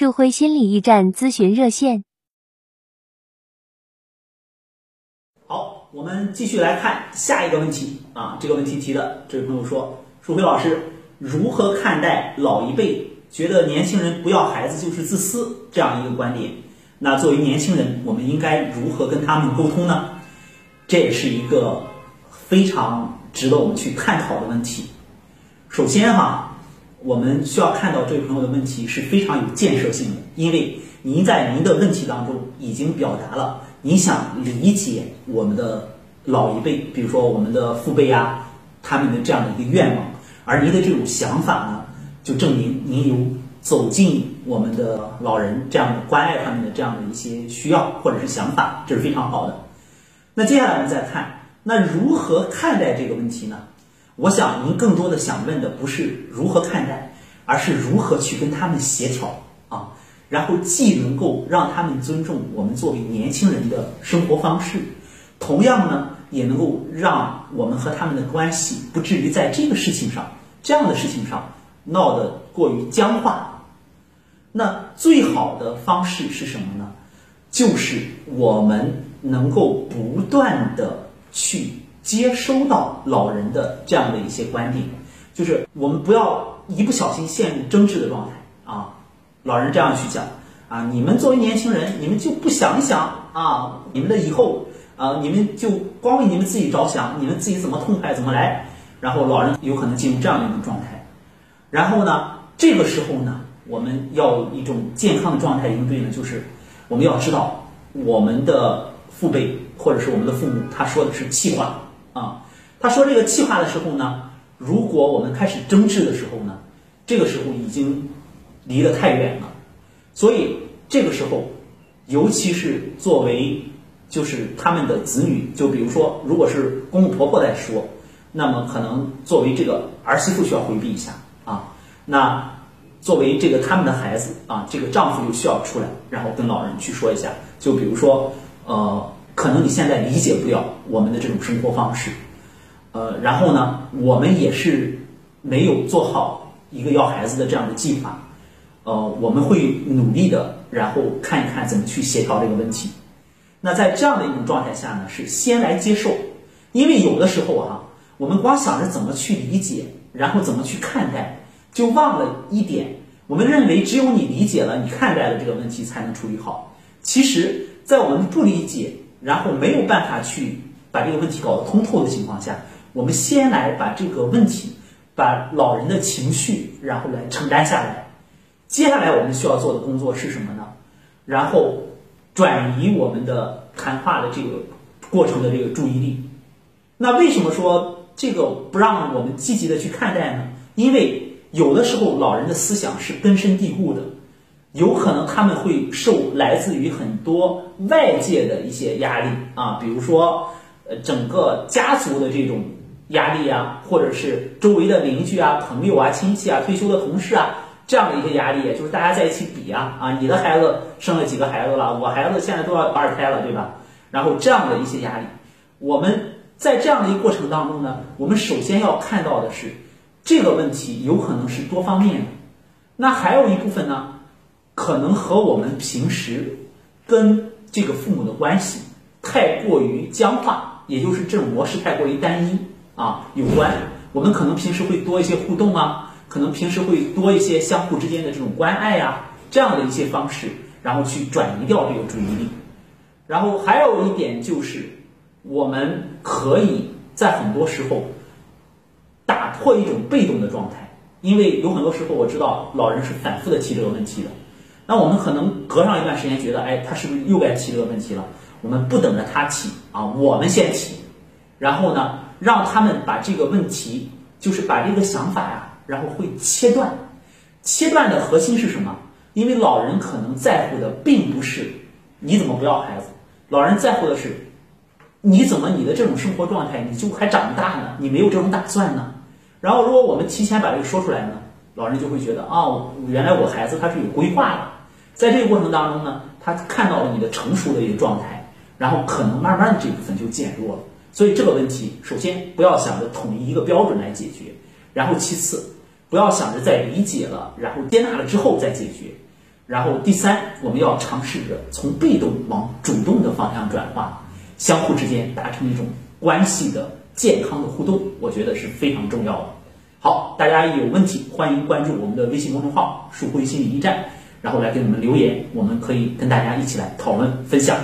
树辉心理驿站咨询热线。好，我们继续来看下一个问题啊。这个问题提的这位朋友说：“树辉老师，如何看待老一辈觉得年轻人不要孩子就是自私这样一个观点？那作为年轻人，我们应该如何跟他们沟通呢？”这也是一个非常值得我们去探讨的问题。首先哈，我们需要看到这位朋友的问题是非常有建设性的，因为您在您的问题当中已经表达了你想理解我们的老一辈，比如说我们的父辈啊，他们的这样的一个愿望，而您的这种想法呢，就证明您有走进我们的老人这样的关爱他们的这样的一些需要或者是想法，这是非常好的。那接下来我们再看，那如何看待这个问题呢？我想您更多的想问的不是如何看待，而是如何去跟他们协调啊，然后既能够让他们尊重我们作为年轻人的生活方式，同样呢，也能够让我们和他们的关系不至于在这个事情上、这样的事情上闹得过于僵化。那最好的方式是什么呢？就是我们。能够不断的去接收到老人的这样的一些观点，就是我们不要一不小心陷入争执的状态啊。老人这样去讲啊，你们作为年轻人，你们就不想一想啊，你们的以后啊，你们就光为你们自己着想，你们自己怎么痛快怎么来，然后老人有可能进入这样的一种状态。然后呢，这个时候呢，我们要一种健康的状态应对呢，就是我们要知道我们的。父辈或者是我们的父母，他说的是气话。他说这个气话的时候呢，如果我们开始争执的时候呢，这个时候已经离得太远了。所以这个时候，尤其是作为就是他们的子女，就比如说，如果是公公婆婆在说，那么可能作为这个儿媳妇需要回避一下啊。那作为这个他们的孩子啊，这个丈夫就需要出来，然后跟老人去说一下，就比如说。呃，可能你现在理解不了我们的这种生活方式，呃，然后呢，我们也是没有做好一个要孩子的这样的计划，呃，我们会努力的，然后看一看怎么去协调这个问题。那在这样的一种状态下呢，是先来接受，因为有的时候啊，我们光想着怎么去理解，然后怎么去看待，就忘了一点，我们认为只有你理解了，你看待了这个问题才能处理好，其实。在我们不理解，然后没有办法去把这个问题搞得通透的情况下，我们先来把这个问题，把老人的情绪，然后来承担下来。接下来我们需要做的工作是什么呢？然后转移我们的谈话的这个过程的这个注意力。那为什么说这个不让我们积极的去看待呢？因为有的时候老人的思想是根深蒂固的。有可能他们会受来自于很多外界的一些压力啊，比如说，呃，整个家族的这种压力啊，或者是周围的邻居啊、朋友啊、亲戚啊、退休的同事啊这样的一些压力，就是大家在一起比啊啊，你的孩子生了几个孩子了，我孩子现在都要二胎了，对吧？然后这样的一些压力，我们在这样的一个过程当中呢，我们首先要看到的是这个问题有可能是多方面的，那还有一部分呢？可能和我们平时跟这个父母的关系太过于僵化，也就是这种模式太过于单一啊有关。我们可能平时会多一些互动啊，可能平时会多一些相互之间的这种关爱呀，这样的一些方式，然后去转移掉这个注意力。然后还有一点就是，我们可以在很多时候打破一种被动的状态，因为有很多时候我知道老人是反复的提这个问题的。那我们可能隔上一段时间觉得，哎，他是不是又该提这个问题了？我们不等着他提啊，我们先提，然后呢，让他们把这个问题，就是把这个想法呀，然后会切断。切断的核心是什么？因为老人可能在乎的并不是你怎么不要孩子，老人在乎的是你怎么你的这种生活状态，你就还长大呢？你没有这种打算呢？然后如果我们提前把这个说出来呢，老人就会觉得啊，原来我孩子他是有规划的。在这个过程当中呢，他看到了你的成熟的一个状态，然后可能慢慢的这部分就减弱了。所以这个问题，首先不要想着统一一个标准来解决，然后其次不要想着在理解了，然后接纳了之后再解决，然后第三，我们要尝试着从被动往主动的方向转化，相互之间达成一种关系的健康的互动，我觉得是非常重要的。好，大家有问题欢迎关注我们的微信公众号“树辉心理驿站”，然后来给我们留言，我们可以跟大家一起来讨论分享。